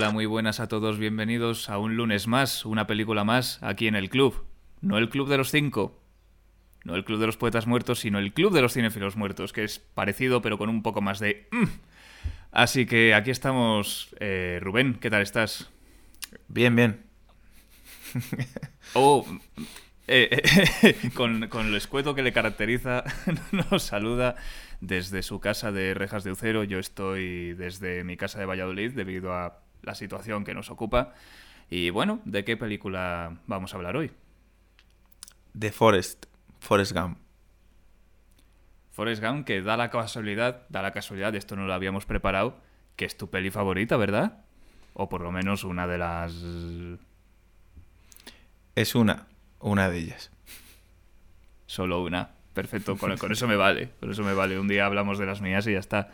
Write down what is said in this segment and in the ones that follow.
Hola, muy buenas a todos, bienvenidos a un lunes más, una película más, aquí en el club. No el club de los cinco, no el club de los poetas muertos, sino el club de los cinéfilos muertos, que es parecido pero con un poco más de... mm. Así que aquí estamos, eh, Rubén, ¿qué tal estás? Bien, bien. Oh, eh, eh, con, con lo escueto que le caracteriza, nos saluda desde su casa de Rejas de Ucero. Yo estoy desde mi casa de Valladolid debido a la situación que nos ocupa. Y bueno, ¿de qué película vamos a hablar hoy? The Forest. Forest Gump. Forrest Gump, que da la casualidad, da la casualidad, esto no lo habíamos preparado, que es tu peli favorita, ¿verdad? O por lo menos una de las... Es una. Una de ellas. Solo una. Perfecto, con, con eso me vale. Con eso me vale. Un día hablamos de las mías y ya está.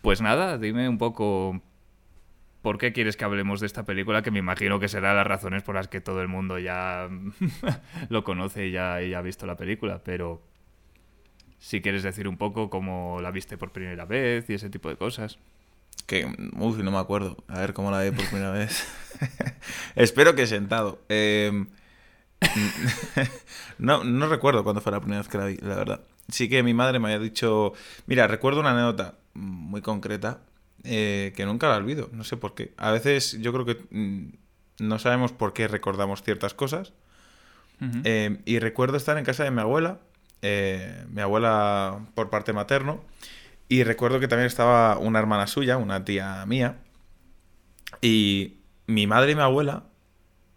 Pues nada, dime un poco por qué quieres que hablemos de esta película, que me imagino que será las razones por las que todo el mundo ya lo conoce y ya, y ya ha visto la película, pero si quieres decir un poco cómo la viste por primera vez y ese tipo de cosas. Que, uy, no me acuerdo. A ver cómo la vi por primera vez. Espero que sentado. Eh, no, no recuerdo cuándo fue la primera vez que la vi, la verdad. Sí que mi madre me había dicho... Mira, recuerdo una anécdota muy concreta eh, que nunca la olvido. No sé por qué. A veces yo creo que mm, no sabemos por qué recordamos ciertas cosas. Eh, y recuerdo estar en casa de mi abuela, eh, mi abuela por parte materno, y recuerdo que también estaba una hermana suya, una tía mía, y mi madre y mi abuela,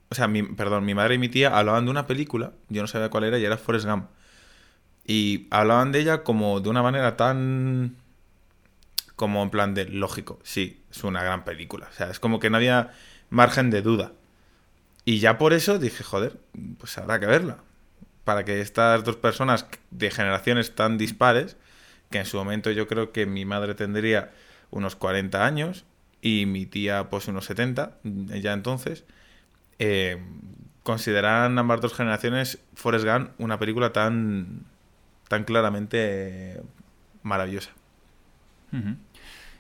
o sea, mi, perdón, mi madre y mi tía hablaban de una película, yo no sabía cuál era, y era Forrest Gump. Y hablaban de ella como de una manera tan... como en plan de lógico, sí, es una gran película. O sea, es como que no había margen de duda. Y ya por eso dije, joder, pues habrá que verla. Para que estas dos personas de generaciones tan dispares, que en su momento yo creo que mi madre tendría unos 40 años y mi tía pues unos 70, ya entonces, eh, consideraran ambas dos generaciones Forrest Gump una película tan, tan claramente eh, maravillosa.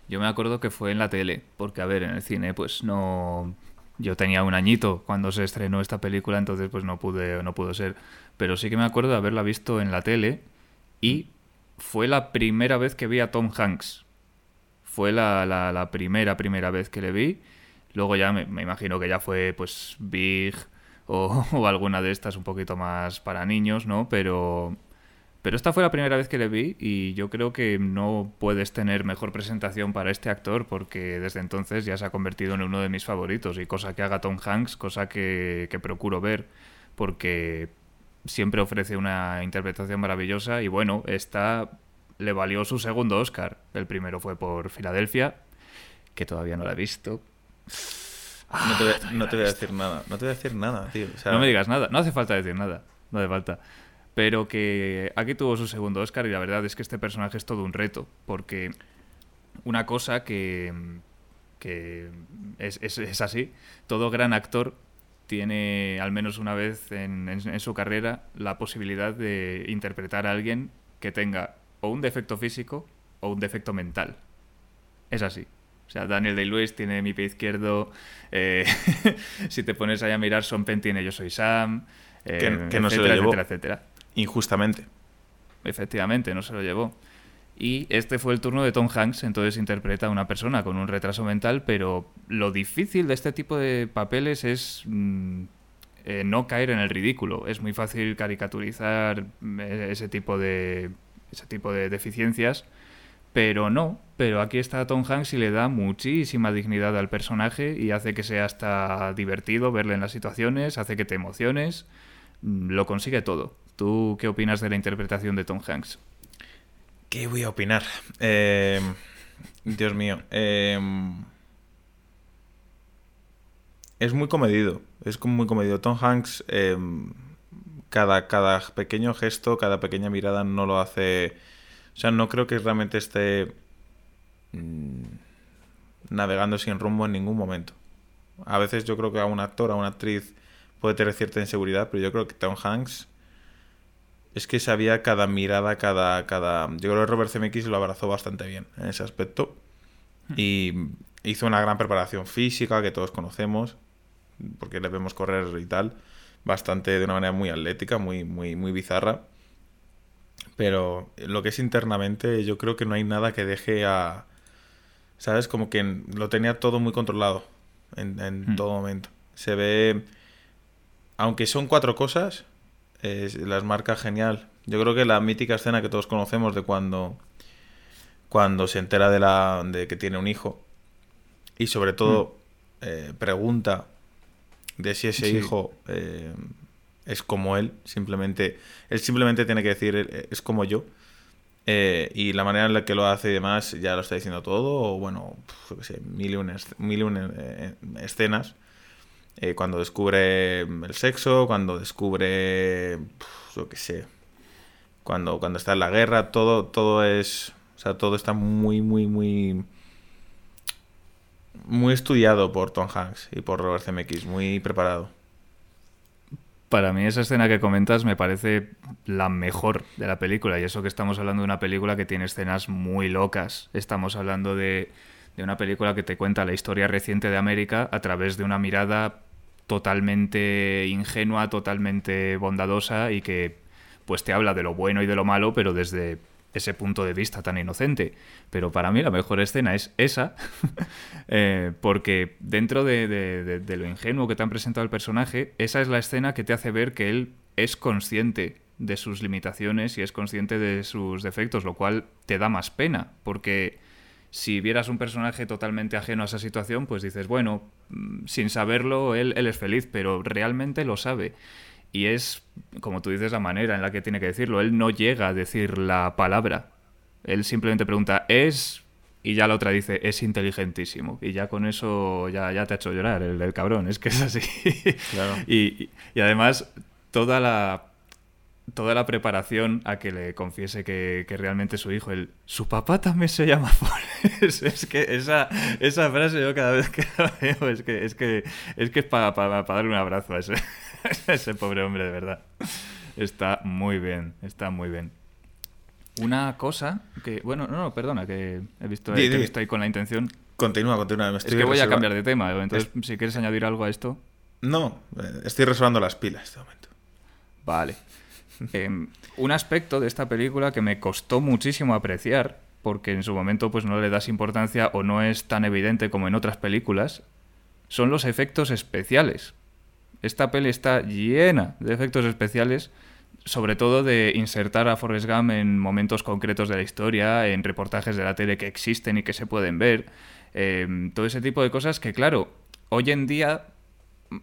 Yo me acuerdo que fue en la tele, porque a ver, en el cine pues no... Yo tenía un añito cuando se estrenó esta película, entonces pues no pude, no pudo ser. Pero sí que me acuerdo de haberla visto en la tele y fue la primera vez que vi a Tom Hanks. Fue la, la- la primera, primera vez que le vi. Luego ya me, me imagino que ya fue pues Big o, o alguna de estas un poquito más para niños, ¿no? Pero, pero esta fue la primera vez que le vi y yo creo que no puedes tener mejor presentación para este actor porque desde entonces ya se ha convertido en uno de mis favoritos y cosa que haga Tom Hanks, cosa que, que procuro ver porque siempre ofrece una interpretación maravillosa y bueno, esta le valió su segundo Oscar. El primero fue por Filadelfia, que todavía no la he visto. No te, voy a- no te voy a decir nada, no te voy a decir nada, tío. O sea, No me digas nada, no hace falta decir nada, no hace falta. Pero que aquí tuvo su segundo Oscar y la verdad es que este personaje es todo un reto, porque una cosa que, que es, es- es así, todo gran actor tiene al menos una vez en, en- en su carrera la posibilidad de interpretar a alguien que tenga o un defecto físico o un defecto mental. Es así. O sea, Daniel Day-Lewis tiene mi pie izquierdo. eh, si te pones ahí a mirar, Son Penn tiene Yo Soy Sam. eh, Que- que no se lo etcétera, llevó. etcétera, etcétera. Injustamente. Efectivamente, no se lo llevó. Y este fue el turno de Tom Hanks, entonces interpreta a una persona con un retraso mental, pero lo difícil de este tipo de papeles es mm, eh, no caer en el ridículo. Es muy fácil caricaturizar eh, ese tipo de ese tipo de deficiencias, pero no. Pero aquí está Tom Hanks y le da muchísima dignidad al personaje y hace que sea hasta divertido verle en las situaciones, hace que te emociones, mm, lo consigue todo. ¿Tú qué opinas de la interpretación de Tom Hanks? ¿Qué voy a opinar? Eh, Dios mío. eh, es muy comedido. Es muy comedido. Tom Hanks, eh, cada, cada pequeño gesto, cada pequeña mirada no lo hace. O sea, no creo que realmente esté mm, navegando sin rumbo en ningún momento. A veces yo creo que a un actor, a una actriz puede tener cierta inseguridad, pero yo creo que Tom Hanks es que sabía cada mirada, cada, cada... Yo creo que Robert Zemeckis lo abrazó bastante bien en ese aspecto. Y hizo una gran preparación física que todos conocemos, porque le vemos correr y tal, bastante de una manera muy atlética, muy, muy, muy bizarra. Pero lo que es internamente, yo creo que no hay nada que deje a. ¿Sabes? Como que lo tenía todo muy controlado en, en todo momento. Se ve. Aunque son cuatro cosas, las marca genial. Yo creo que la mítica escena que todos conocemos de cuando. Cuando se entera de, la, de que tiene un hijo. Y sobre todo eh, pregunta de si ese hijo eh, es como él, simplemente, él simplemente tiene que decir eh, es como yo. y la manera en la que lo hace y demás ya lo está diciendo todo, o bueno, mil y una, escenas. Cuando descubre el sexo, cuando descubre, lo que sé, cuando, cuando está en la guerra, todo, todo es, o sea, todo está muy, muy, muy muy estudiado por Tom Hanks y por Robert Zemeckis, muy preparado. Para mí esa escena que comentas me parece la mejor de la película y eso que estamos hablando de una película que tiene escenas muy locas. Estamos hablando de, de una película que te cuenta la historia reciente de América a través de una mirada totalmente ingenua, totalmente bondadosa y que pues te habla de lo bueno y de lo malo, pero desde ese punto de vista tan inocente. Pero para mí la mejor escena es esa, eh, porque dentro de, lo ingenuo que te han presentado el personaje, esa es la escena que te hace ver que él es consciente de sus limitaciones y es consciente de sus defectos, lo cual te da más pena, porque si vieras un personaje totalmente ajeno a esa situación, pues dices, bueno, mm, sin saberlo, él, él es feliz, pero realmente lo sabe. Y es, como tú dices, la manera en la que tiene que decirlo. Él no llega a decir la palabra. Él simplemente pregunta, ¿es? Y ya la otra dice, es inteligentísimo. Y ya con eso ya, ya te ha hecho llorar el, cabrón. Es que es así. y, además, toda la toda la preparación a que le confiese que, realmente su hijo, el, su papá también se llama Forrest. es que esa, esa frase yo cada vez que la veo es que es que es que es para darle un abrazo a ese, ese pobre hombre, de verdad. Está muy bien, está muy bien. Una cosa que, bueno, no, no, perdona, que he visto, ahí con la intención. Continúa, continúa. es que voy a cambiar de tema, entonces, si quieres añadir algo a esto. No, estoy resolviendo las pilas en este momento. Vale. Em, un aspecto de esta película que me costó muchísimo apreciar, porque en su momento pues no le das importancia o no es tan evidente como en otras películas, son los efectos especiales. Esta peli está llena de efectos especiales, sobre todo de insertar a Forrest Gump en momentos concretos de la historia, en reportajes de la tele que existen y que se pueden ver, em, todo ese tipo de cosas que, claro, hoy en día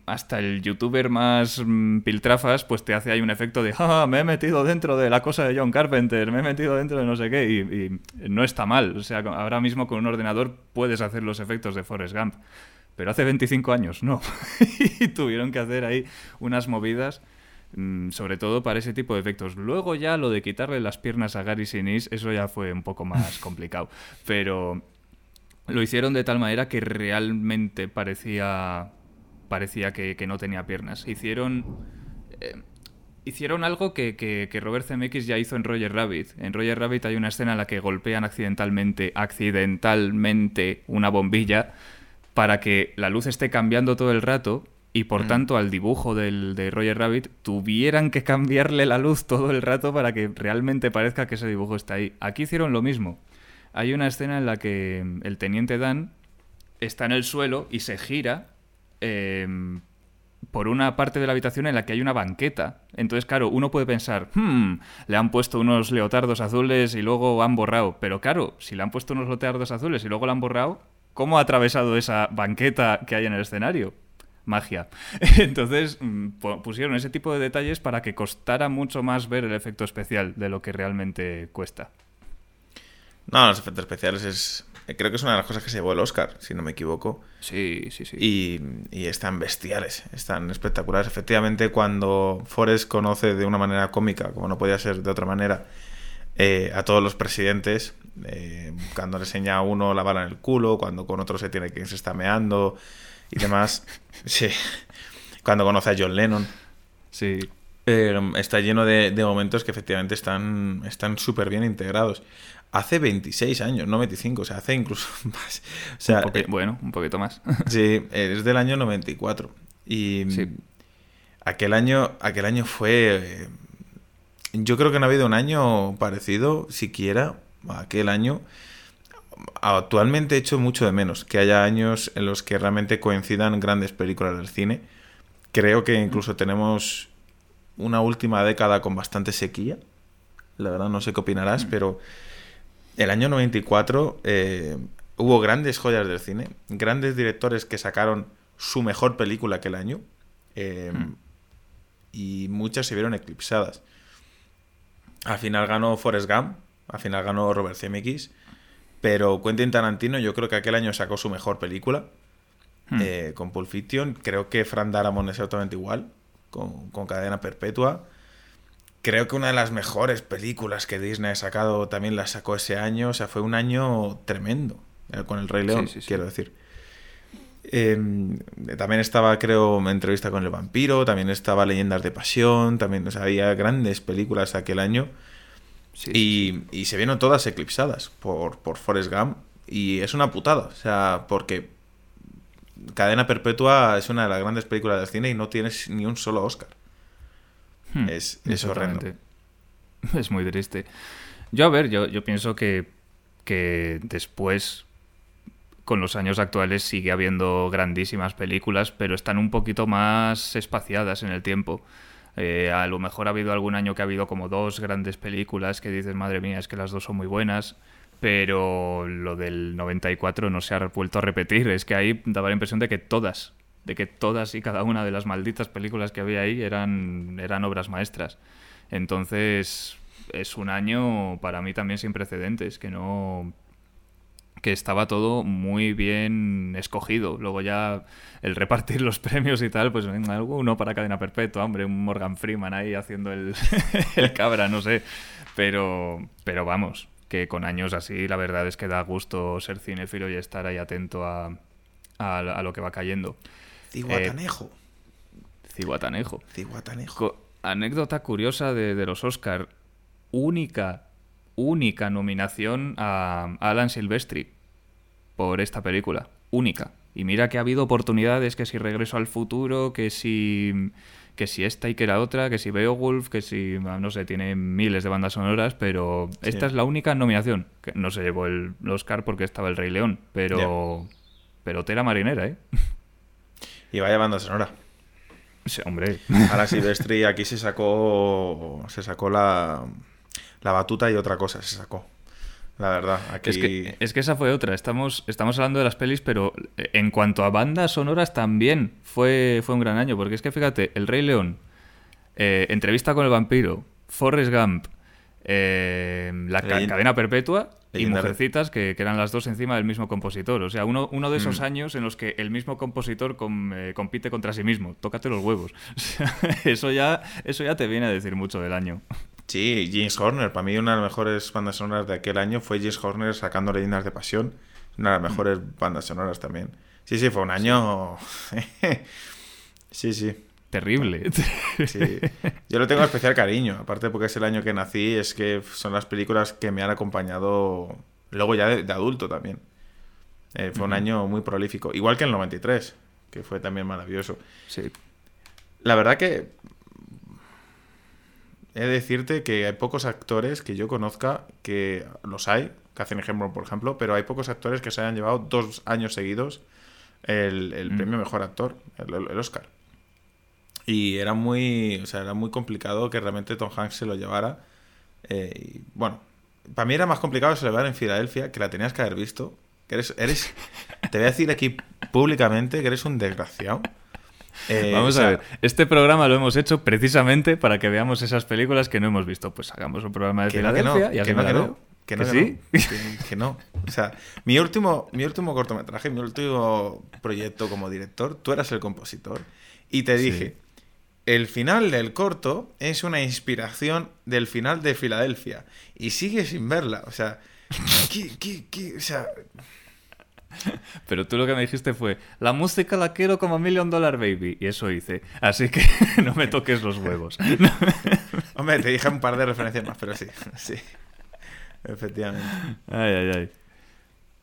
hasta el youtuber más mm, piltrafas pues te hace ahí un efecto de ah, me he metido dentro de la cosa de John Carpenter, me he metido dentro de no sé qué y, y no está mal, o sea, ahora mismo con un ordenador puedes hacer los efectos de Forrest Gump. Pero hace 25 años no. y tuvieron que hacer ahí unas movidas, mm, sobre todo para ese tipo de efectos. Luego ya lo de quitarle las piernas a Gary Sinise, eso ya fue un poco más complicado. Pero lo hicieron de tal manera que realmente parecía, parecía que, no tenía piernas. Hicieron... Eh, hicieron algo que, que, que, Robert Zemeckis ya hizo en Roger Rabbit. En Roger Rabbit hay una escena en la que golpean accidentalmente, accidentalmente una bombilla para que la luz esté cambiando todo el rato y por mm. tanto al dibujo del, de Roger Rabbit tuvieran que cambiarle la luz todo el rato para que realmente parezca que ese dibujo está ahí. Aquí hicieron lo mismo. Hay una escena en la que el teniente Dan está en el suelo y se gira em, por una parte de la habitación en la que hay una banqueta. Entonces, claro, uno puede pensar, hmm, le han puesto unos leotardos azules y luego han borrado. Pero claro, si le han puesto unos leotardos azules y luego lo han borrado, ¿Cómo ha atravesado esa banqueta que hay en el escenario? Magia. Entonces mm, pusieron ese tipo de detalles para que costara mucho más ver el efecto especial de lo que realmente cuesta. No, los efectos especiales es. Creo que es una de las cosas que se llevó el Oscar, si no me equivoco. Sí, sí, sí. Y, están bestiales, están espectaculares. Efectivamente, cuando Forrest conoce de una manera cómica, como no podía ser de otra manera, eh, a todos los presidentes, eh, cuando le enseña a uno la bala en el culo, cuando con otro se tiene que se está meando y demás. sí. Cuando conoce a John Lennon. Sí. Eh, está lleno de, de momentos que efectivamente están están súper bien integrados. Hace 26 años, no 25, o sea, hace incluso más. O sea, Un eh, bueno, un poquito más. Sí, es del año 94. Y Sí. aquel año, aquel año fue. eh, Yo creo que no ha habido un año parecido, siquiera, a aquel año. Actualmente echo mucho de menos que haya años en los que realmente coincidan grandes películas del cine. Creo que incluso tenemos una última década con bastante sequía. La verdad, no sé qué opinarás, pero el año 94 eh, hubo grandes joyas del cine, grandes directores que sacaron su mejor película aquel año eh, Mm. y muchas se vieron eclipsadas. Al final ganó Forrest Gump, al final ganó Robert Zemeckis, pero Quentin Tarantino yo creo que aquel año sacó su mejor película Hmm. eh, con Pulp Fiction. Creo que Frank Darabont es exactamente igual, con, con Cadena Perpetua. Creo que una de las mejores películas que Disney ha sacado también la sacó ese año. O sea, fue un año tremendo eh, con El Rey León, Sí, sí, sí. quiero decir. Eh, también estaba, creo, Entrevista con el Vampiro, también estaba Leyendas de Pasión, también, o sea, había grandes películas aquel año. Sí, Y, y se vieron todas eclipsadas por, por Forrest Gump. Y es una putada. O sea, porque Cadena Perpetua es una de las grandes películas del cine y no tienes ni un solo Oscar. Hmm, Es, es horrendo. Es muy triste. Yo, a ver, yo, yo pienso que, que después, con los años actuales, sigue habiendo grandísimas películas, pero están un poquito más espaciadas en el tiempo. Eh, a lo mejor ha habido algún año que ha habido como dos grandes películas que dices, madre mía, es que las dos son muy buenas, pero lo del 94 no se ha vuelto a repetir. Es que ahí daba la impresión de que todas, de que todas y cada una de las malditas películas que había ahí eran, eran obras maestras. Entonces, es un año para mí también sin precedentes, que no que estaba todo muy bien escogido. Luego ya el repartir los premios y tal, pues uno para cadena perpetua, hombre, un Morgan Freeman ahí haciendo el, el cabra, no sé. Pero, pero vamos, que con años así la verdad es que da gusto ser cinéfilo y estar ahí atento a, a, a lo que va cayendo. Cihuatanejo. Cihuatanejo. Cihuatanejo. Co- anécdota curiosa de, de los Oscar. Única, única nominación a Alan Silvestri por esta película. Única. Y mira que ha habido oportunidades, que si Regreso al Futuro, que si que si esta y que la otra, que si Beowulf, que si, no sé, tiene miles de bandas sonoras, pero esta es la única nominación. Que no se llevó el, el Oscar porque estaba el Rey León, pero... Pero tela marinera, ¿eh? Y vaya banda sonora. Sí, hombre. Ahora Silvestri aquí se sacó. Se sacó la. La batuta y otra cosa se sacó. La verdad. Aquí. Es que, es que esa fue otra. Estamos, estamos hablando de las pelis, pero en cuanto a bandas sonoras también fue, fue un gran año. Porque es que fíjate, El Rey León, eh, Entrevista con el Vampiro, Forrest Gump, eh, La Cadena Perpetua y Mujercitas, que, que eran las dos encima del mismo compositor. O sea, uno, uno de esos Mm. años en los que el mismo compositor com- eh, compite contra sí mismo. Tócate los huevos. O sea, eso, ya, eso ya te viene a decir mucho del año. Sí, James Horner. Para mí, una de las mejores bandas sonoras de aquel año fue James Horner sacando Leyendas de Pasión. Una de las mejores bandas sonoras también. Sí, sí, fue un año. sí, sí. Terrible. Sí. Yo le tengo especial cariño, aparte porque es el año que nací, es que son las películas que me han acompañado luego ya de, de adulto también. Eh, fue un año muy prolífico, igual que el 93, que fue también maravilloso. Sí. La verdad que he de decirte que hay pocos actores que yo conozca que los hay, Catherine Hepburn por ejemplo, pero hay pocos actores que se hayan llevado dos años seguidos el, el Mm. premio mejor actor, el, el Oscar. Y era muy, o sea, era muy complicado que realmente Tom Hanks se lo llevara. Eh, y, bueno, para mí era más complicado celebrar en Filadelfia, que la tenías que haber visto. Que eres, eres, te voy a decir aquí públicamente que eres un desgraciado. Eh, Vamos o sea, a ver, este programa lo hemos hecho precisamente para que veamos esas películas que no hemos visto. Pues hagamos un programa de Que no, que Filadelfia no, y que no, que no, que no, ¿Que sí? que- que no. O sea, mi último, mi último cortometraje, mi último proyecto como director, tú eras el compositor y te Sí. dije, el final del corto es una inspiración del final de Filadelfia y sigue sin verla. O sea, ¿qué, qué, qué? O sea, Pero tú lo que me dijiste fue, la música la quiero como Million Dollar Baby. Y eso hice. Así que no me toques los huevos. Hombre, te dije un par de referencias más, pero sí, sí. Efectivamente. Ay, ay, ay.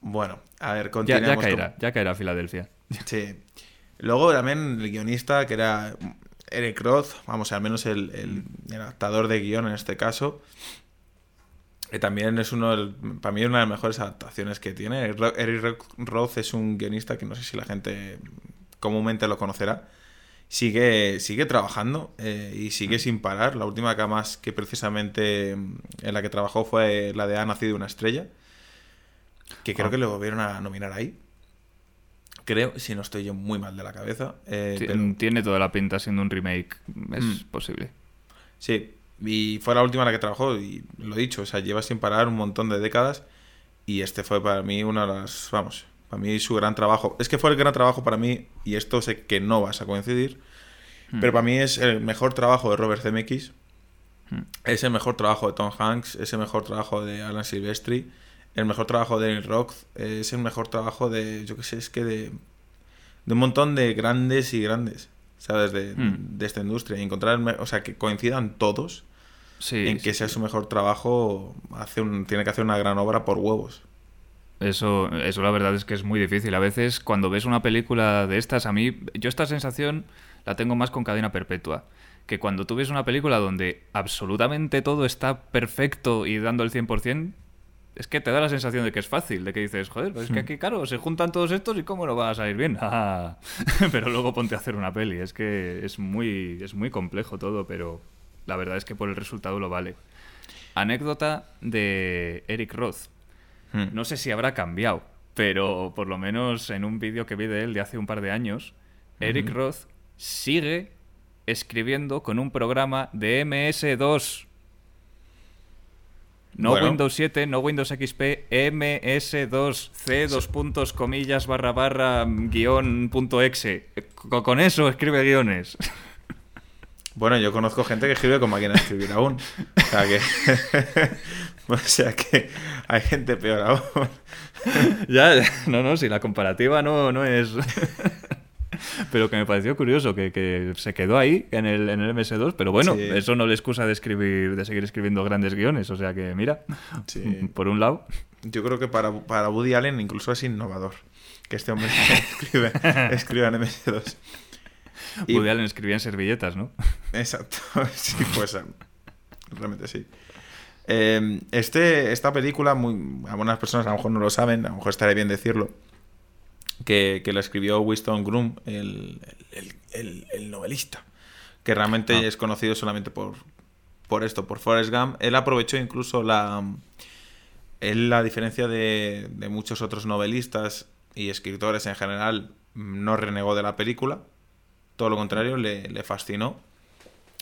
Bueno, a ver, continuamos. ya caerá, ya caerá Filadelfia. Sí. Luego también el guionista, que era Eric Roth, vamos, al menos el, el- el adaptador de guion en este caso, que también es uno, del- para mí, una de las mejores adaptaciones que tiene. Eric Ro- Eric Ro- Roth es un guionista que no sé si la gente comúnmente lo conocerá. Sigue, sigue trabajando eh, y sigue sin parar. La última que más que precisamente mm, en la que trabajó fue la de Ha nacido una estrella, que creo Ah. que lo volvieron a nominar ahí. Creo, si no estoy yo muy mal de la cabeza. eh, pero- Tiene toda la pinta siendo un remake. Es Mm. posible. Sí, y fue la última en la que trabajó y lo he dicho, o sea, lleva sin parar un montón de décadas y este fue para mí una de las, vamos, para mí su gran trabajo. Es que fue el gran trabajo para mí y esto sé que no vas a coincidir, Mm. pero para mí es el mejor trabajo de Robert Zemeckis, Mm. es el mejor trabajo de Tom Hanks, es el mejor trabajo de Alan Silvestri, el mejor trabajo de Eric Roth, es el mejor trabajo de, yo qué sé, es que de, de un montón de grandes y grandes, ¿sabes? De, Mm. de esta industria. Y encontrar, o sea, que coincidan todos Sí, en que sí, sea su mejor trabajo, hace un, tiene que hacer una gran obra por huevos. Eso, eso la verdad es que es muy difícil. A veces cuando ves una película de estas, a mí, yo esta sensación la tengo más con cadena perpetua. Que cuando tú ves una película donde absolutamente todo está perfecto y dando el 100%, es que te da la sensación de que es fácil, de que dices, joder, pues es que aquí, claro, se juntan todos estos y cómo no va a salir bien. Ah, pero luego ponte a hacer una peli. Es que es muy, es muy complejo todo, pero la verdad es que por el resultado lo vale. Anécdota de Eric Roth. Hmm. No sé si habrá cambiado, pero por lo menos en un vídeo que vi de él de hace un par de años, Eric. Roth sigue escribiendo con un programa de MS2. No Bueno. Windows 7, no Windows XP, MS2, C dos puntos, comillas, barra barra, guion, punto exe. Co- Con eso escribe guiones. Bueno, yo conozco gente que escribe con máquina de escribir aún. O sea que. o sea que hay gente peor aún. ya, ya. no, no, si la comparativa no, no es... pero que me pareció curioso que, que se quedó ahí en el, en el MS2, pero bueno, Sí. eso no le excusa de escribir, de seguir escribiendo grandes guiones, o sea que mira, Sí. por un lado, Yo creo que para, para Woody Allen incluso es innovador que este hombre escribe, escriba en MS2. Y- Woody Allen escribía en servilletas, ¿no? Exacto, sí, pues eh, realmente sí. Eh, este, esta película, muy, algunas personas a lo mejor no lo saben, a lo mejor estaría bien decirlo, que, que la escribió Winston Groom, el, el- el- el novelista, que realmente Ah. es conocido solamente por, por esto, por Forrest Gump. Él aprovechó incluso la... Él, la diferencia de, de muchos otros novelistas y escritores en general, no renegó de la película. Todo lo contrario, le, le fascinó.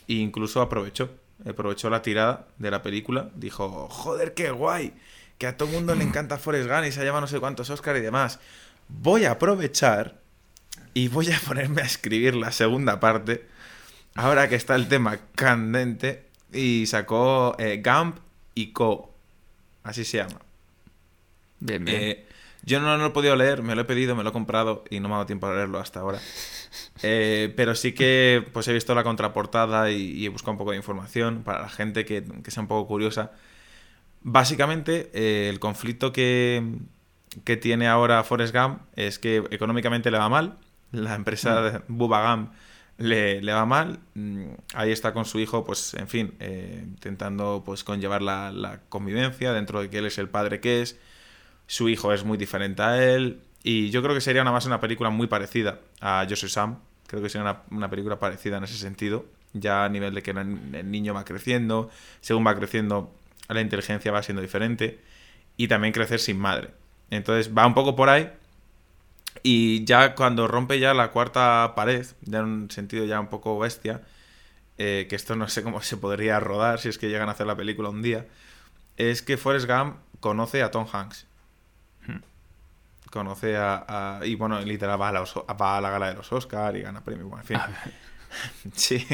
E incluso aprovechó. Aprovechó la tirada de la película. Dijo, joder, qué guay. Que a todo el mundo le encanta Forrest Gump y se ha llevado no sé cuántos Oscar y demás. Voy a aprovechar y voy a ponerme a escribir la segunda parte. Ahora que está el tema candente. Y sacó eh, Gump y Co. Así se llama. Bien, bien. Eh, yo no lo he podido leer, me lo he pedido, me lo he comprado y no me ha dado tiempo a leerlo hasta ahora. Eh, pero sí que pues he visto la contraportada y, y he buscado un poco de información para la gente que, que sea un poco curiosa. Básicamente, eh, el conflicto que, que tiene ahora Forrest Gump es que económicamente le va mal. La empresa de Bubba Gump le, le va mal. Mm, Ahí está con su hijo, pues, en fin, eh, intentando pues conllevar la, la convivencia dentro de que él es el padre que es. Su hijo es muy diferente a él. Y yo creo que sería una más una película muy parecida a Yo soy Sam. Creo que sería una, una película parecida en ese sentido. Ya a nivel de que el, niño va creciendo. Según va creciendo, la inteligencia va siendo diferente. Y también crecer sin madre. Entonces va un poco por ahí. Y ya cuando rompe ya la cuarta pared, ya en un sentido ya un poco bestia, eh, que esto no sé cómo se podría rodar si es que llegan a hacer la película un día, es que Forrest Gump conoce a Tom Hanks. Conoce a, a- Y bueno, literal va a, la, va a la gala de los Oscar y gana premio. Bueno, en fin. Sí.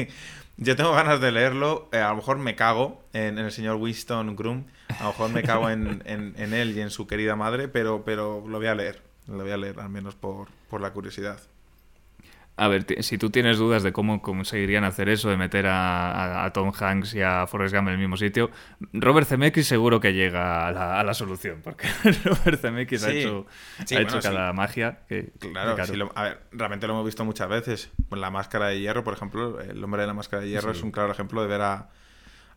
Yo tengo ganas de leerlo. eh, a lo mejor me cago en, en el señor Winston Groom. A lo mejor me cago en, en- en él y en su querida madre, pero, pero lo voy a leer. La voy a leer, al menos por, por la curiosidad. A ver, si tú tienes dudas de cómo conseguirían hacer eso, de meter a, Tom Hanks y a Forrest Gump en el mismo sitio, Robert Zemeckis seguro que llega a la, solución, porque Robert Zemeckis ha hecho, ha hecho cada magia. Que, claro, a ver, realmente lo hemos visto muchas veces. La máscara de hierro, por ejemplo, el hombre de la máscara de hierro es un claro ejemplo de ver a,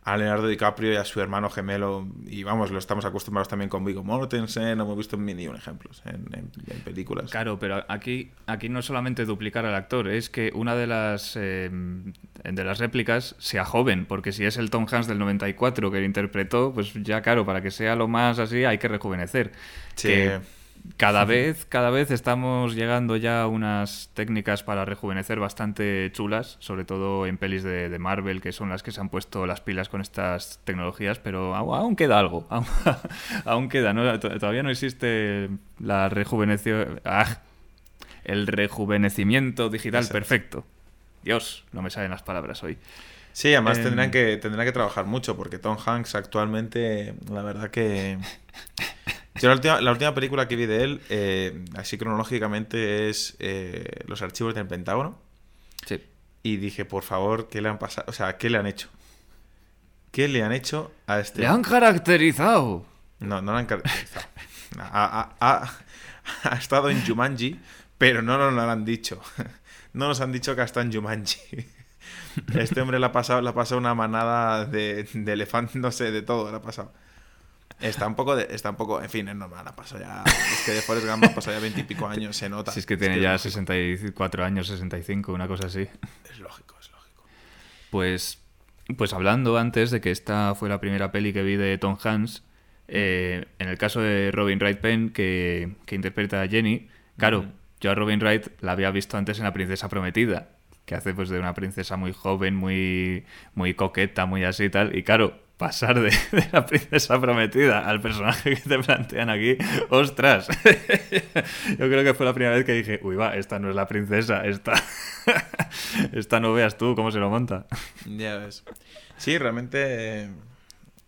a Leonardo DiCaprio y a su hermano gemelo. Y vamos, lo estamos acostumbrados también con Vigo Mortensen, hemos visto un ejemplos en, películas. Claro, pero aquí, aquí no es solamente duplicar al actor, es que una de las, eh, de las réplicas sea joven, porque si es el Tom Hanks del 94 que lo interpretó, pues ya claro, para que sea lo más así hay que rejuvenecer. Sí cada vez, cada vez estamos llegando ya a unas técnicas para rejuvenecer bastante chulas, sobre todo en pelis de, Marvel, que son las que se han puesto las pilas con estas tecnologías, pero aún, queda algo, aún, queda, todavía no existe la rejuveneción, ah, el rejuvenecimiento digital perfecto. Dios, no me salen las palabras hoy. Sí, además em, tendrán, que, tendrán que trabajar mucho, porque Tom Hanks actualmente, la verdad que yo la última, la última película que vi de él, eh, así cronológicamente, es eh, Los archivos del Pentágono. Sí. Y dije, por favor, ¿qué le han pasado? O sea, ¿qué le han hecho? ¿Qué le han hecho a este...? ¡Le han caracterizado! No, no le han caracterizado. ha, estado en Jumanji, pero no nos lo han dicho. No nos han dicho que ha estado en Jumanji. Este hombre le ha pasado, le ha pasado una manada de, de elefantes, no sé, de todo le ha pasado. Está un poco, de, está un poco, en fin, es normal, ha pasado ya, es que de Forrest Gump ha pasado ya veintipico años, se nota. Si es que tiene ya 64 años, 65, una cosa así. Es lógico, es lógico. Pues, pues hablando antes de que esta fue la primera peli que vi de Tom Hanks, eh, en el caso de Robin Wright Penn, que, que interpreta a Jenny, claro, yo a Robin Wright la había visto antes en La Princesa Prometida, que hace pues de una princesa muy joven, muy, muy coqueta, muy así y tal, y claro, pasar de, la princesa prometida al personaje que te plantean aquí, ostras. Yo creo que fue la primera vez que dije, uy, va, esta no es la princesa, esta, esta no veas tú cómo se lo monta. Ya ves. Sí, realmente,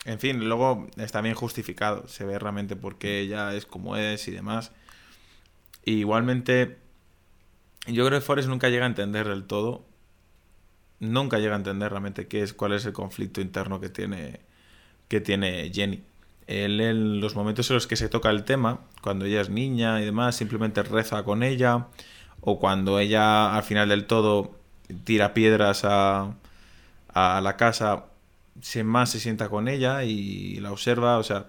en fin, luego está bien justificado, se ve realmente por qué ella es como es y demás. igualmente, yo creo que Forrest nunca llega a entender del todo nunca llega a entender realmente qué es, cuál es el conflicto interno que tiene, que tiene Jenny. Él en los momentos en los que se toca el tema, cuando ella es niña y demás, simplemente reza con ella, o cuando ella al final del todo tira piedras a, a la casa, sin más se sienta con ella y la observa, o sea,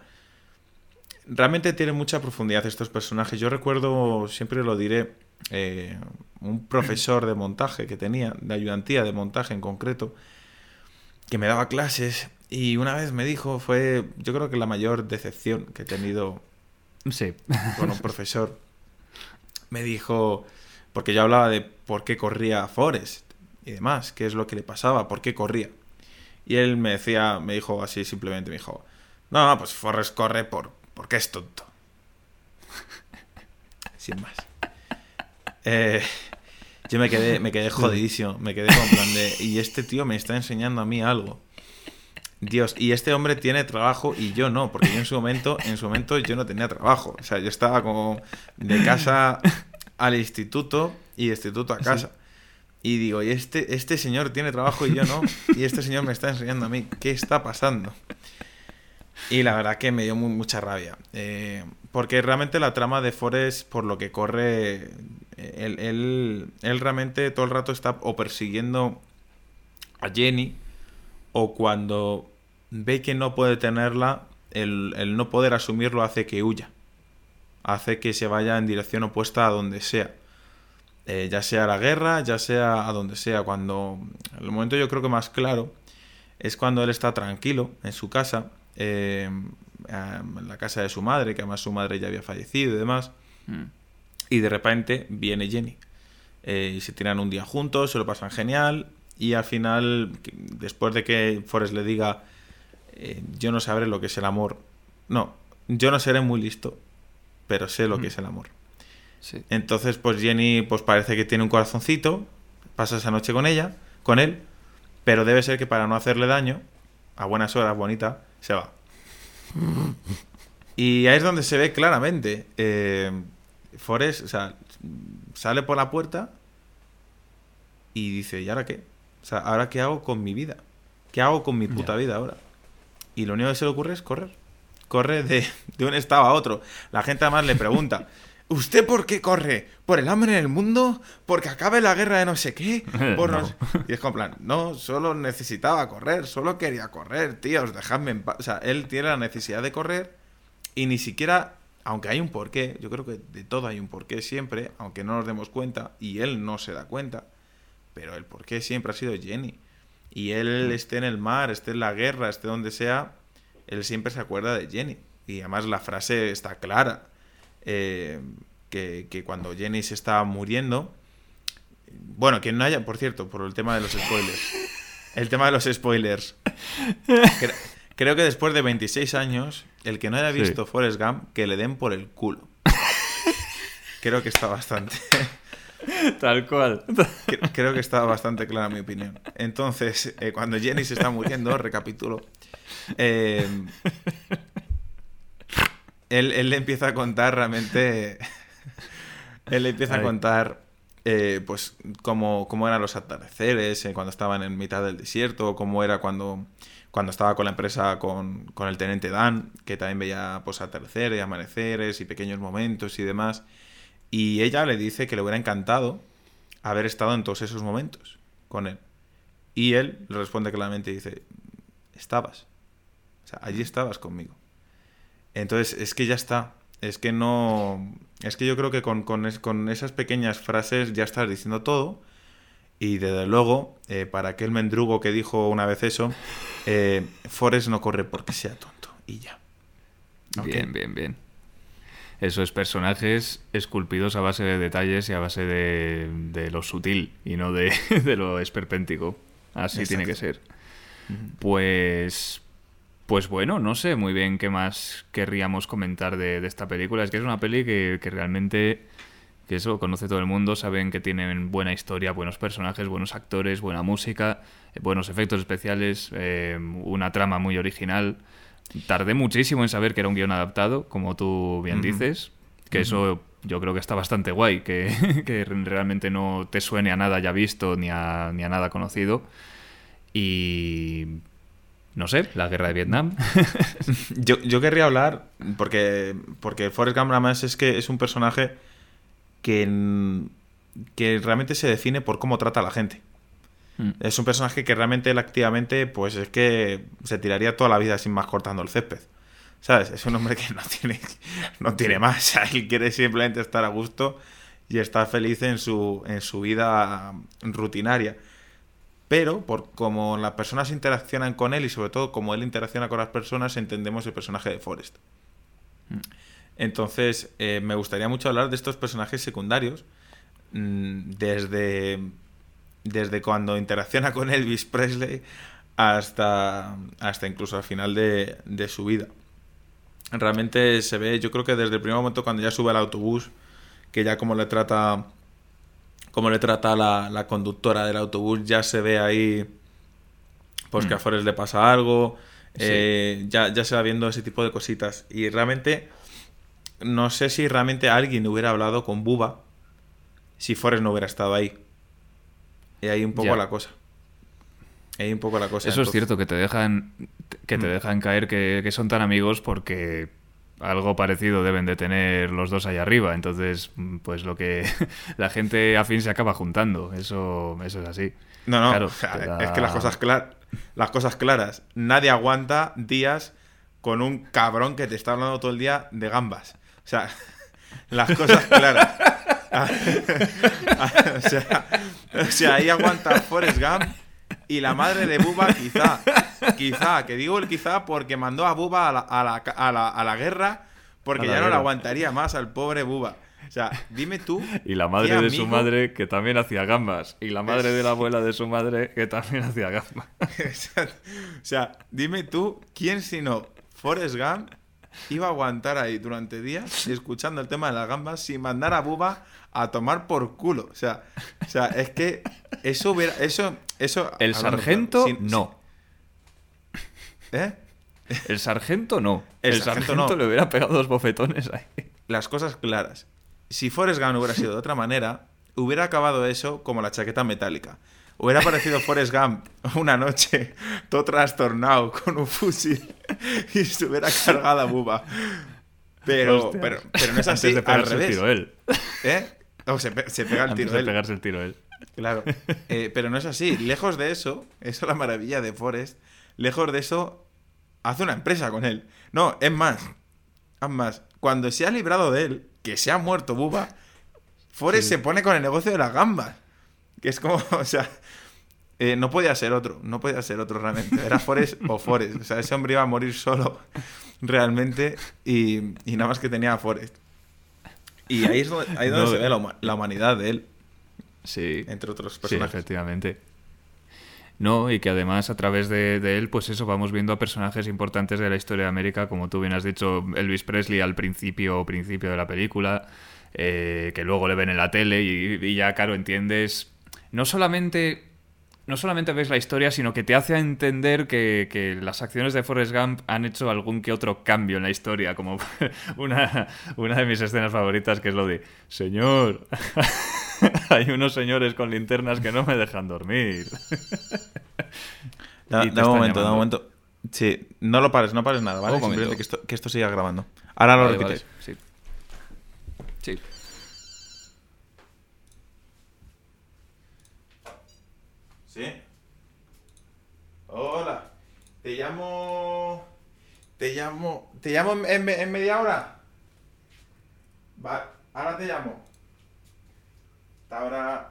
realmente tiene mucha profundidad estos personajes. Yo recuerdo, siempre lo diré, eh, un profesor de montaje que tenía, de ayudantía de montaje en concreto, que me daba clases y una vez me dijo, fue yo creo que la mayor decepción que he tenido sí. con un profesor. Me dijo, porque yo hablaba de por qué corría Forrest y demás, qué es lo que le pasaba, por qué corría. Y él me decía, me dijo así simplemente, me dijo, no, pues Forrest corre por, porque es tonto. Sin más. Eh, yo me quedé, me quedé jodidísimo, me quedé con plan de, y este tío me está enseñando a mí algo. Dios, y este hombre tiene trabajo y yo no, porque yo en su momento, en su momento yo no tenía trabajo. O sea, yo estaba como de casa al instituto y de instituto a casa. Y digo, y este, este señor tiene trabajo y yo no, y este señor me está enseñando a mí, ¿qué está pasando? Y la verdad que me dio mucha rabia. Eh, porque realmente la trama de Forrest, por lo que corre, él, él, realmente todo el rato está o persiguiendo a Jenny o cuando ve que no puede tenerla, el, no poder asumirlo hace que huya. Hace que se vaya en dirección opuesta a donde sea. Eh, ya sea la guerra, ya sea a donde sea. Cuando. El momento yo creo que más claro es cuando él está tranquilo en su casa, eh, en la casa de su madre, que además su madre ya había fallecido y demás. Mm. Y de repente viene Jenny. Eh, y se tiran un día juntos, se lo pasan genial. Y al final, después de que Forrest le diga, eh, yo no sabré lo que es el amor. No, yo no seré muy listo, pero sé lo que es el amor. Entonces, pues Jenny, pues parece que tiene un corazoncito, pasa esa noche con ella, con él, pero debe ser que para no hacerle daño, a buenas horas, bonita, se va. Y ahí es donde se ve claramente eh, Forrest, o sea, sale por la puerta y dice, ¿y ahora qué? O sea, ¿ahora qué hago con mi vida? ¿Qué hago con mi puta vida ahora? Y lo único que se le ocurre es correr. Corre de, de un estado a otro. La gente además le pregunta, ¿usted por qué corre? ¿Por el hambre en el mundo? ¿Porque acabe la guerra de no sé qué? Por no No. sé-". Y es como en plan, no, solo necesitaba correr, solo quería correr, tíos, dejadme en paz. O sea, él tiene la necesidad de correr y ni siquiera, aunque hay un porqué, yo creo que de todo hay un porqué siempre, aunque no nos demos cuenta, y él no se da cuenta, pero el porqué siempre ha sido Jenny. Y él esté en el mar, esté en la guerra, esté donde sea, él siempre se acuerda de Jenny. Y además la frase está clara, eh, que, que cuando Jenny se está muriendo, bueno, quien no haya, por cierto, por el tema de los spoilers, el tema de los spoilers, creo que después de 26 años, el que no haya Sí. visto Forrest Gump, que le den por el culo. Creo que está bastante... Tal cual. Cre- Creo que está bastante clara mi opinión. Entonces, eh, cuando Jenny se está muriendo, recapitulo, eh, él, él le empieza a contar realmente... Él le empieza a contar eh, pues cómo, cómo eran los atardeceres cuando estaban en mitad del desierto, cómo era cuando, cuando estaba con la empresa con, con el teniente Dan, que también veía pues atardeceres, amaneceres y pequeños momentos y demás. Y ella le dice que le hubiera encantado haber estado en todos esos momentos con él. Y él le responde claramente y dice, estabas. O sea, allí estabas conmigo. Entonces, es que ya está. Es que no... Es que yo creo que con, con es- con esas pequeñas frases ya estás diciendo todo. Y desde luego, eh, para aquel mendrugo que dijo una vez eso, eh, Forrest no corre porque sea tonto. Y ya. Bien, bien, bien. Esos personajes esculpidos a base de detalles y a base de, de lo sutil y no de, de lo esperpéntico. Así tiene que ser. Pues. Pues bueno, no sé muy bien qué más querríamos comentar de, de esta película. Es que es una peli que, que realmente. Que eso conoce todo el mundo, saben que tienen buena historia, buenos personajes, buenos actores, buena música, eh, buenos efectos especiales, eh, una trama muy original. Tardé muchísimo en saber que era un guion adaptado, como tú bien dices, que eso yo creo que está bastante guay, que, que realmente no te suene a nada ya visto ni a, ni a nada conocido. Y no sé, la guerra de Vietnam. Yo, yo querría hablar, porque, porque Forrest Gump además es que es un personaje que, realmente se define por cómo trata a la gente. Mm. Es un personaje que realmente él activamente, pues es que se tiraría toda la vida sin más cortando el césped. ¿Sabes? Es un hombre que no tiene, no tiene más. O sea, él quiere simplemente estar a gusto y estar feliz en su, en su vida rutinaria. Pero por como las personas interaccionan con él y sobre todo como él interacciona con las personas, entendemos el personaje de Forrest. Entonces, eh, me gustaría mucho hablar de estos personajes secundarios. mm, Desde, desde cuando interacciona con Elvis Presley hasta, hasta incluso al final de, de su vida. Realmente se ve, yo creo que desde el primer momento cuando ya sube al autobús, que ya como le trata como le trata la, la conductora del autobús, ya se ve ahí pues que a Forrest le pasa algo, eh, ya, ya se va viendo ese tipo de cositas. Y realmente, no sé si realmente alguien hubiera hablado con Buba si Forrest no hubiera estado ahí. Y ahí un poco Ya. la cosa. Ahí un poco la cosa. Eso es cierto, que te dejan, que te Mm. dejan caer que, que son tan amigos porque algo parecido deben de tener los dos ahí arriba. Entonces, pues lo que la gente a fin se acaba juntando. Eso, eso es así. No, no, Claro, o sea, te da- es que las cosas, clar- las cosas claras. Nadie aguanta días con un cabrón que te está hablando todo el día de gambas. O sea, las cosas claras. o, sea, o sea, ahí aguanta Forrest Gump y la madre de Buba quizá. Quizá, que digo el quizá porque mandó a Buba a la, a la, a la, a la guerra porque la ya no le guerra. aguantaría más al pobre Buba. O sea, dime tú. Y la madre ¿qué de su madre que también hacía gambas. Y la madre de la abuela de su madre que también hacía gambas. O sea, dime tú, ¿quién sino Forrest Gump iba a aguantar ahí durante días escuchando el tema de las gambas sin mandar a Buba a tomar por culo? O sea, o sea es que eso hubiera... Eso, eso, El sargento, claro, sin- no. ¿Eh? El sargento, no. El El, sargento sargento, no. le hubiera pegado dos bofetones ahí. Las cosas claras. si Forrest Gump hubiera sido de otra manera, hubiera acabado eso como la chaqueta metálica. Hubiera aparecido Forrest Gump una noche, todo trastornado, con un fusil, y se hubiera cargado a Buba. Pero, pero, pero, no es así, de al revés. El tiro él. ¿Eh? O se, se pega el Antes tiro de él. pegarse el tiro él. Claro. Eh, pero no es así. Lejos de eso, eso es la maravilla de Forrest. Lejos de eso, hace una empresa con él. No, es más. Es más. Cuando se ha librado de él, que se ha muerto Buba, Forrest se pone con el negocio de las gambas. Que es como, o sea, eh, no podía ser otro, no podía ser otro realmente. Era Forrest o Forrest. O sea, ese hombre iba a morir solo realmente y, y nada más que tenía a Forrest. Y ahí es donde, ahí es donde No, se ve la, huma- la humanidad de él, Sí. entre otros Sí, personajes. efectivamente. No, y que además a través de, de él, pues eso, vamos viendo a personajes importantes de la historia de América, como tú bien has dicho, Elvis Presley al principio, principio de la película, eh, que luego le ven en la tele y, y ya, claro, entiendes, no solamente... No solamente ves la historia, sino que te hace entender que, que las acciones de Forrest Gump han hecho algún que otro cambio en la historia, como una, una de mis escenas favoritas, que es lo de, Señor, hay unos señores con linternas que no me dejan dormir. Da, un momento, da un momento. Sí, no lo pares, no pares nada, ¿vale? Simplemente que esto, que esto siga grabando. Ahora lo Vale, repites. vale, sí. Sí. Sí. Hola. Te llamo. Te llamo. ¿Te llamo en, en- media hora? Va, ahora te llamo. Ahora.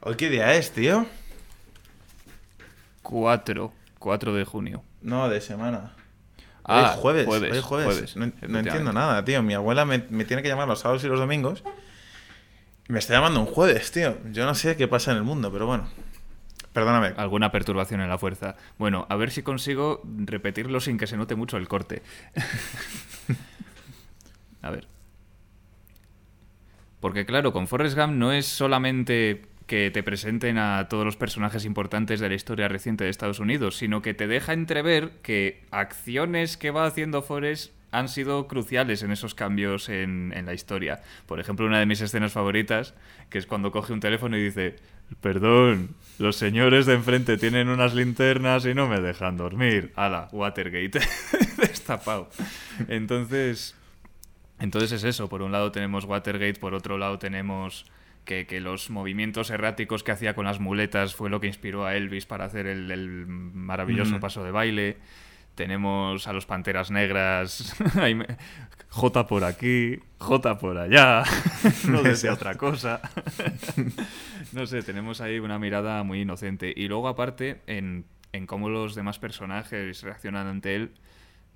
¿Hoy qué día es, tío? 4, 4 de junio. No, de semana. Ah, hoy jueves, jueves, hoy es jueves. jueves, no, entiendo nada, tío. Mi abuela me, me tiene que llamar los sábados y los domingos. Me está llamando un jueves, tío. Yo no sé qué pasa en el mundo, pero bueno. Perdóname. Alguna perturbación en la fuerza. Bueno, a ver si consigo repetirlo sin que se note mucho el corte. a ver. Porque claro, con Forrest Gump no es solamente que te presenten a todos los personajes importantes de la historia reciente de Estados Unidos, sino que te deja entrever que acciones que va haciendo Forrest han sido cruciales en esos cambios en, en la historia. Por ejemplo, una de mis escenas favoritas, que es cuando coge un teléfono y dice, perdón, los señores de enfrente tienen unas linternas y no me dejan dormir. Ala, Watergate, destapado. Entonces, entonces es eso, por un lado tenemos Watergate, por otro lado tenemos que, que los movimientos erráticos que hacía con las muletas fue lo que inspiró a Elvis para hacer el, el maravilloso Ujú. paso de baile. Tenemos a los Panteras Negras, J por aquí, J por allá, no desea otra cosa. no sé, tenemos ahí una mirada muy inocente. Y luego aparte, en, en cómo los demás personajes reaccionan ante él,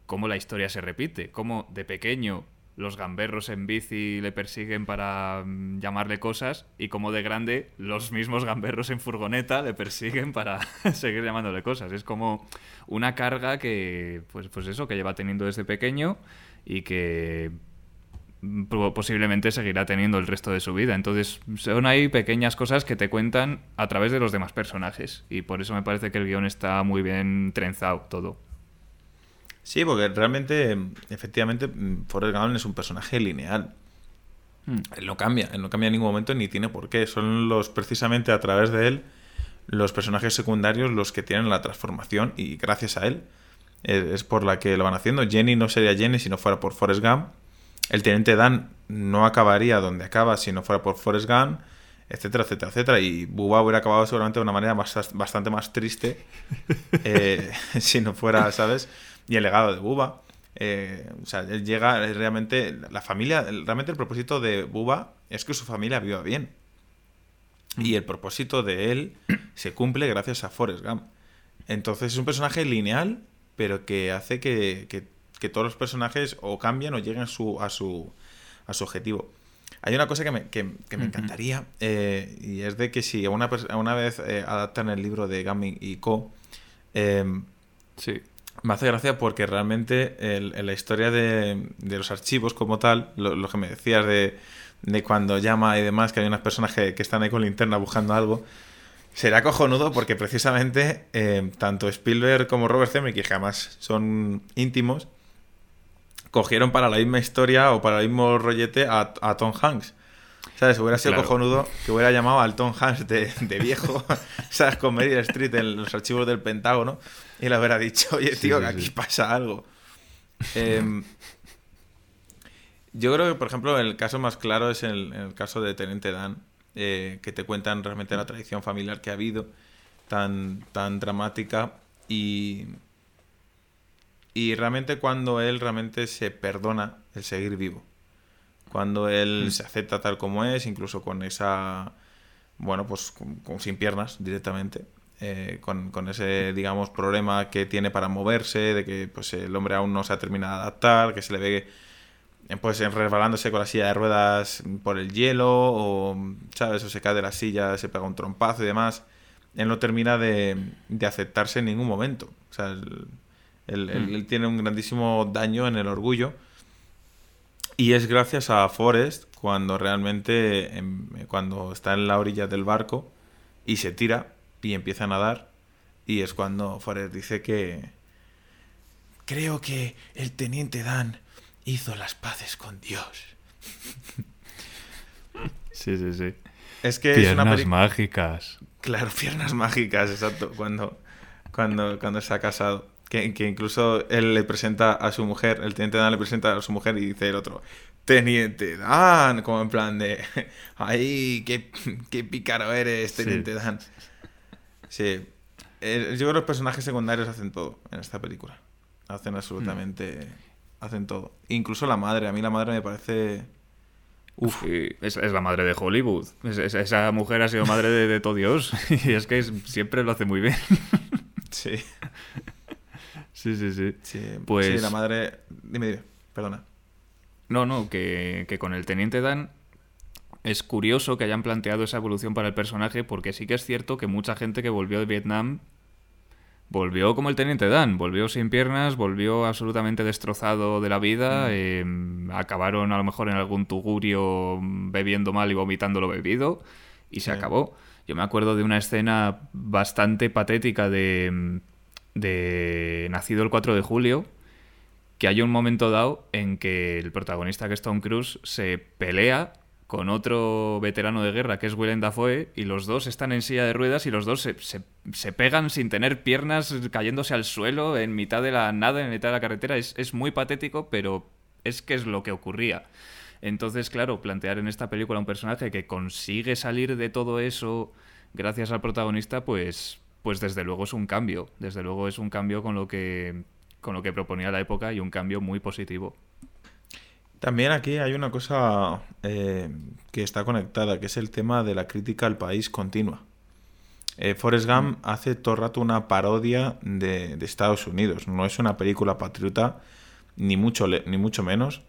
cómo la historia se repite, cómo de pequeño los gamberros en bici le persiguen para mm, llamarle cosas y como de grande los mismos gamberros en furgoneta le persiguen para seguir llamándole cosas. Es como una carga que, pues, pues eso, que lleva teniendo desde pequeño y que mm, posiblemente seguirá teniendo el resto de su vida. Entonces, son ahí pequeñas cosas que te cuentan a través de los demás personajes. Y por eso me parece que el guion está muy bien trenzado todo. Sí, porque realmente, efectivamente, mm, Forrest Gump es un personaje lineal. Hmm. Él no cambia, él no cambia en ningún momento ni tiene por qué. Son los, precisamente a través de él, los personajes secundarios los que tienen la transformación y gracias a él eh, es por la que lo van haciendo. Jenny no sería Jenny si no fuera por Forrest Gump. El teniente Dan no acabaría donde acaba si no fuera por Forrest Gump, etcétera, etcétera, etcétera. Y Bubba hubiera acabado seguramente de una manera bast- bastante más triste eh, si no fuera, ¿sabes? Y el legado de Bubba. eh, o sea, él llega realmente. La familia. Realmente el propósito de Bubba es que su familia viva bien. Y el propósito de él se cumple gracias a Forrest Gump. Entonces es un personaje lineal, pero que hace que, que- que todos los personajes o cambien o lleguen a su, a su, a su objetivo. Hay una cosa que me, que, que me encantaría, eh, y es de que si una, una vez eh, adaptan el libro de Gummy y Co., eh, Sí. Me hace gracia porque realmente el- en la historia de, de los archivos como tal, lo, lo que me decías de, de cuando llama y demás, que hay unas personas que, que están ahí con linterna buscando algo. Será cojonudo porque precisamente eh, tanto Spielberg como Robert Zemeckis, que jamás son íntimos, cogieron para la misma historia o para el mismo rollete a, a Tom Hanks. ¿Sabes? Hubiera sido cojonudo que hubiera llamado al Tom Hanks de, de viejo, ¿sabes? Con Meryl Street en los archivos del Pentágono y le hubiera dicho, oye, tío, que aquí pasa algo. Em, yo creo que, por ejemplo, el caso más claro es el, el caso de Teniente Dan, eh, que te cuentan realmente la tradición familiar que ha habido, tan, tan dramática y, y realmente cuando él realmente se perdona el seguir vivo. Cuando él mm. se acepta tal como es, incluso con esa, bueno, pues con, sin piernas directamente. Eh, con, con, ese, digamos, problema que tiene para moverse, de que pues el hombre aún no se ha terminado de adaptar, que se le ve pues resbalándose con la silla de ruedas por el hielo, o, ¿sabes? O se cae de la silla, se pega un trompazo y demás. Él no termina de, de aceptarse en ningún momento. O sea, él, él, mm. tiene un grandísimo daño en el orgullo y es gracias a Forrest cuando realmente, em, cuando está en la orilla del barco y se tira y empieza a nadar, y es cuando Forrest dice que... Creo que el teniente Dan hizo las paces con Dios. Sí, sí, sí. Es que piernas mágicas. Claro, piernas mágicas, exacto. Cuando, cuando, cuando se ha casado. Que, incluso él le presenta a su mujer, el teniente Dan le presenta a su mujer y dice el otro, Teniente Dan, como en plan de, ay, qué, qué pícaro eres, Teniente Dan. Sí, yo creo que los personajes secundarios hacen todo en esta película. Hacen absolutamente, mm. hacen todo. Incluso la madre, a mí la madre me parece... Uf. es, la madre de Hollywood. esa mujer ha sido madre de, todo Dios. Y es que siempre lo hace muy bien. Sí. Sí, sí, sí. Sí, pues... la madre... Dime, dime, perdona. No, no, que, que con el Teniente Dan es curioso que hayan planteado esa evolución para el personaje porque sí que es cierto que mucha gente que volvió de Vietnam volvió como el Teniente Dan, volvió sin piernas, volvió absolutamente destrozado de la vida, mm. em, acabaron a lo mejor en algún tugurio bebiendo mal y vomitando lo bebido y se acabó. Yo me acuerdo de una escena bastante patética de de Nacido el 4 de julio, que hay un momento dado en que el protagonista, que es Tom Cruise, se pelea con otro veterano de guerra que es Willem Dafoe y los dos están en silla de ruedas y los dos se, se, pegan sin tener piernas cayéndose al suelo en mitad de la nada, en mitad de la carretera. Es, es, muy patético, pero es que es lo que ocurría. Entonces, claro, plantear en esta película un personaje que consigue salir de todo eso gracias al protagonista, pues, pues desde luego es un cambio. Desde luego es un cambio con lo que, con lo que proponía la época y un cambio muy positivo. También aquí hay una cosa eh, que está conectada, que es el tema de la crítica al país continua. Eh, Forrest Gump mm. hace todo el rato una parodia de, de, Estados Unidos. No es una película patriota, ni mucho, ni mucho menos.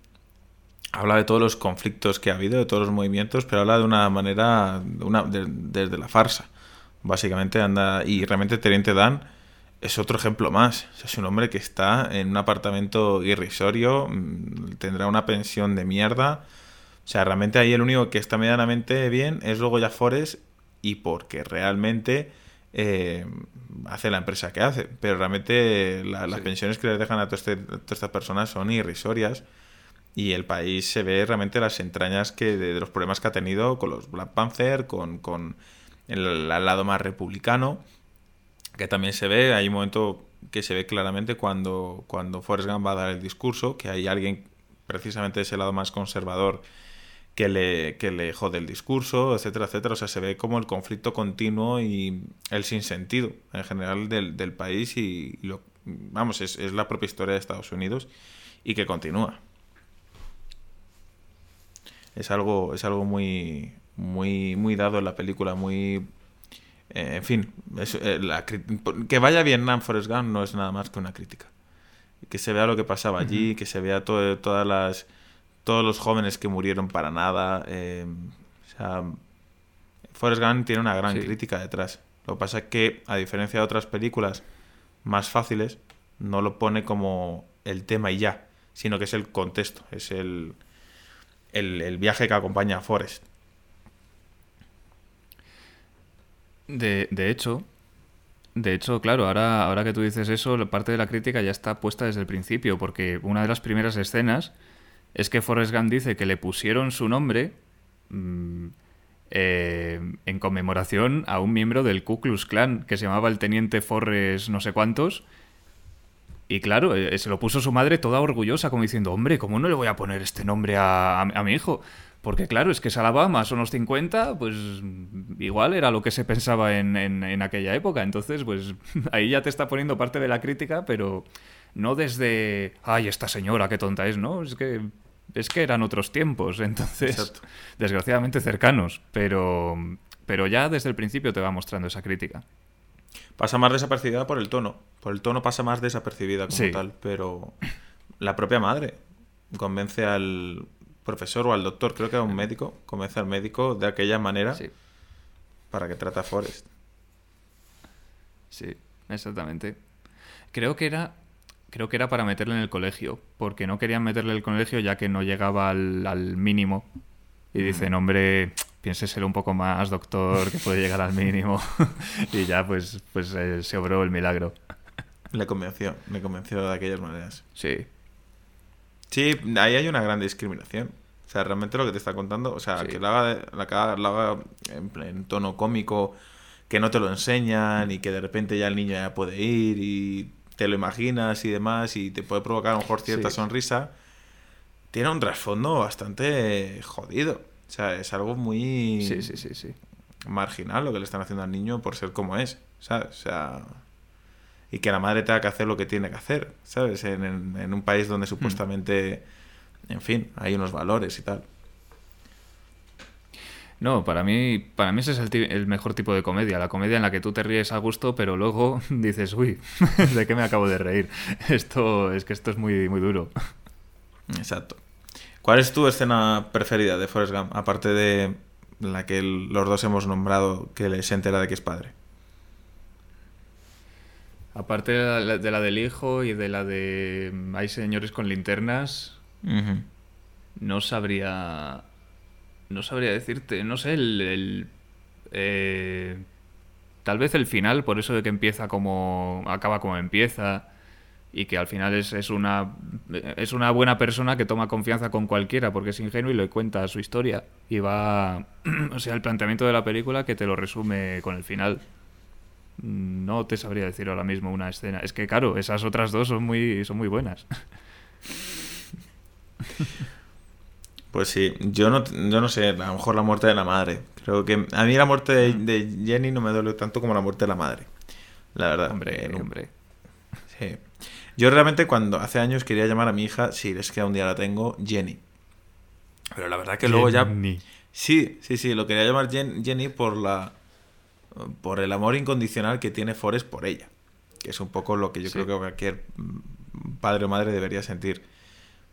Habla de todos los conflictos que ha habido, de todos los movimientos, pero habla de una manera, una, desde la farsa básicamente anda. Y realmente Teniente Dan es otro ejemplo más. es un hombre que está en un apartamento irrisorio, mm, tendrá una pensión de mierda. O sea, realmente ahí el único que está medianamente bien es luego ya Forest y porque realmente eh, hace la empresa que hace. Pero realmente las pensiones que les dejan a, este, todas estas personas son irrisorias y el país se ve realmente las entrañas que de, los problemas que ha tenido con los Black Panther, con, con el, lado más republicano, que también se ve, hay un momento que se ve claramente cuando, cuando Forrest Gump va a dar el discurso, que hay alguien precisamente de ese lado más conservador que le, que le jode el discurso, etcétera, etcétera. O sea, se ve como el conflicto continuo y el sinsentido en general del, del país y lo, vamos, es, es la propia historia de Estados Unidos y que continúa. Es algo, es algo muy, muy, muy dado en la película, muy... Eh, en fin, eh, la, que vaya Vietnam Forrest Gump no es nada más que una crítica. Que se vea lo que pasaba allí, que se vea todo, todas las, todos los jóvenes que murieron para nada. Eh, o sea, Forrest Gump tiene una gran crítica detrás. Lo que pasa es que, a diferencia de otras películas más fáciles, no lo pone como el tema y ya, sino que es el contexto, es el, el, el viaje que acompaña a Forrest. De, de hecho, de hecho, claro, ahora, ahora que tú dices eso, la parte de la crítica ya está puesta desde el principio, porque una de las primeras escenas es que Forrest Gump dice que le pusieron su nombre mm, eh, en conmemoración a un miembro del Ku Klux Klan que se llamaba el Teniente Forrest no sé cuántos. Y claro, eh, se lo puso su madre toda orgullosa, como diciendo, hombre, ¿cómo no le voy a poner este nombre a- a mi hijo? Porque claro, es que es Alabama, son los 50, pues igual era lo que se pensaba en, en- en aquella época. Entonces, pues ahí ya te está poniendo parte de la crítica, pero no desde, ay, esta señora, qué tonta es, ¿no? Es que, es que eran otros tiempos, entonces, Exacto. desgraciadamente cercanos, pero, pero ya desde el principio te va mostrando esa crítica. Pasa más desapercibida por el tono. Por el tono pasa más desapercibida como Sí. tal. Pero la propia madre convence al profesor o al doctor, creo que era un médico, convence al médico de aquella manera Sí, para que trate a Forrest. sí, exactamente. Creo que era creo que era para meterle en el colegio, porque no querían meterle en el colegio ya que no llegaba al, al mínimo. Y dicen, hombre, piénseselo un poco más, doctor, que puede llegar al mínimo. y ya, pues, pues eh, se obró el milagro. Le convenció, le convenció de aquellas maneras. Sí, Sí, ahí hay una gran discriminación. O sea, realmente lo que te está contando, o sea, Sí. que lo haga, que haga- lo haga en, en tono cómico, que no te lo enseñan y que de repente ya el niño ya puede ir y te lo imaginas y demás y te puede provocar a lo mejor cierta Sí. sonrisa, tiene un trasfondo bastante jodido. O sea, es algo muy sí, sí, sí, sí. marginal lo que le están haciendo al niño por ser como es, ¿sabes? O sea, y que la madre tenga que hacer lo que tiene que hacer, ¿sabes? En, en- en un país donde supuestamente, en fin, hay unos valores y tal. No, para mí, para mí ese es el, mejor tipo de comedia, la comedia en la que tú te ríes a gusto, pero luego dices, uy, ¿de qué me acabo de reír? Esto es que esto es muy, muy duro. Exacto. ¿Cuál es tu escena preferida de Forrest Gump? Aparte de la que los dos hemos nombrado, que se entera de que es padre. Aparte de la, de la del hijo y de la de mm, hay señores con linternas, no sabría, no sabría decirte, no sé, el, el, eh, tal vez el final, por eso de que empieza como, acaba como empieza y que al final es, es una es una buena persona que toma confianza con cualquiera porque es ingenuo y le cuenta su historia y va o sea el planteamiento de la película que te lo resume con el final. No te sabría decir ahora mismo una escena. Es que claro esas otras dos son muy son muy buenas Pues sí, yo no, yo no sé, a lo mejor la muerte de la madre. Creo que a mí la muerte de, de Jenny no me duele tanto como la muerte de la madre. La verdad. hombre Eh, no- hombre Sí. Yo realmente cuando hace años quería llamar a mi hija, si es que un día la tengo, Jenny. Pero la verdad que luego ya... Sí, sí, sí, lo quería llamar Jen- Jenny por la... por el amor incondicional que tiene Forrest por ella. Que es un poco lo que yo Sí. creo que cualquier mm, padre o madre debería sentir.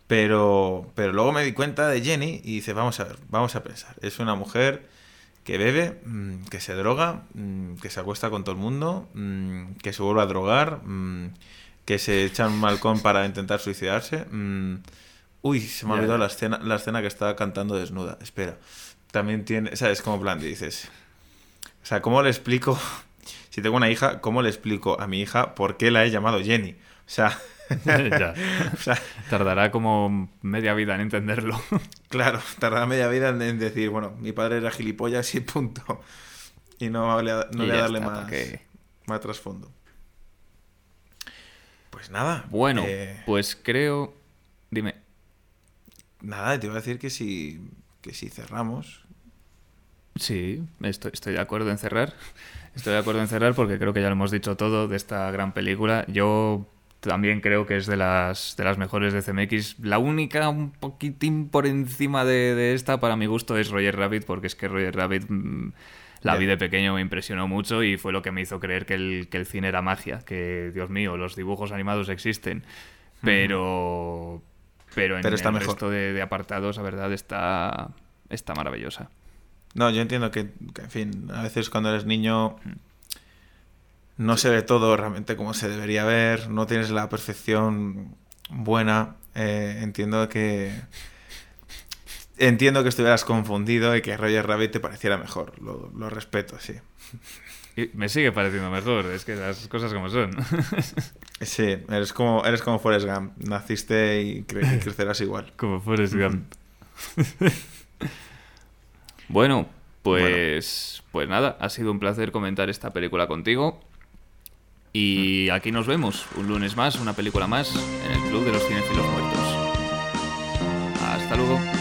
Pero, pero luego me di cuenta de Jenny y dice, vamos a ver, vamos a pensar. Es una mujer que bebe, mm, que se droga, mm, que se acuesta con todo el mundo, mm, que se vuelve a drogar, que se echa un malcón para intentar suicidarse. Uy, se me ha olvidado la escena, la escena que estaba cantando desnuda. Espera. También tiene, ¿sabes? Como plan, dices. O sea, ¿cómo le explico? Si tengo una hija, ¿cómo le explico a mi hija por qué la he llamado Jenny? O sea, Ya. o sea, tardará como media vida en entenderlo Claro, tardará media vida en, decir, bueno, mi padre era gilipollas y punto. Y no, le, no Y le ya darle está, más, más trasfondo. Pues nada. bueno eh, pues creo dime nada, te iba a decir que si, que si cerramos. Sí, estoy, estoy de acuerdo en cerrar. Estoy de acuerdo en cerrar porque creo que ya lo hemos dicho todo de esta gran película. Yo también creo que es de las, de las mejores de CMX. La única un poquitín por encima de, de esta, para mi gusto, es Roger Rabbit, porque es que Roger Rabbit mm, la vi de pequeño me impresionó mucho y fue lo que me hizo creer que el, que el cine era magia, que, Dios mío, los dibujos animados existen. Pero, pero en Pero está el mejor. resto de, de apartados, la verdad, está, está maravillosa. No, yo entiendo que, que, en fin, a veces cuando eres niño no se ve todo realmente como se debería ver, no tienes la perfección buena. eh, entiendo que entiendo que estuvieras confundido y que Roger Rabbit te pareciera mejor. Lo, lo respeto, sí. Y me sigue pareciendo mejor, es que las cosas como son. Sí, eres como, eres como Forrest Gump. Naciste y, cre- y crecerás igual. Como Forrest Gump. bueno, pues, pues nada, ha sido un placer comentar esta película contigo. Y aquí nos vemos, un lunes más, una película más, en el Club de los Cinefilos Muertos. Hasta luego.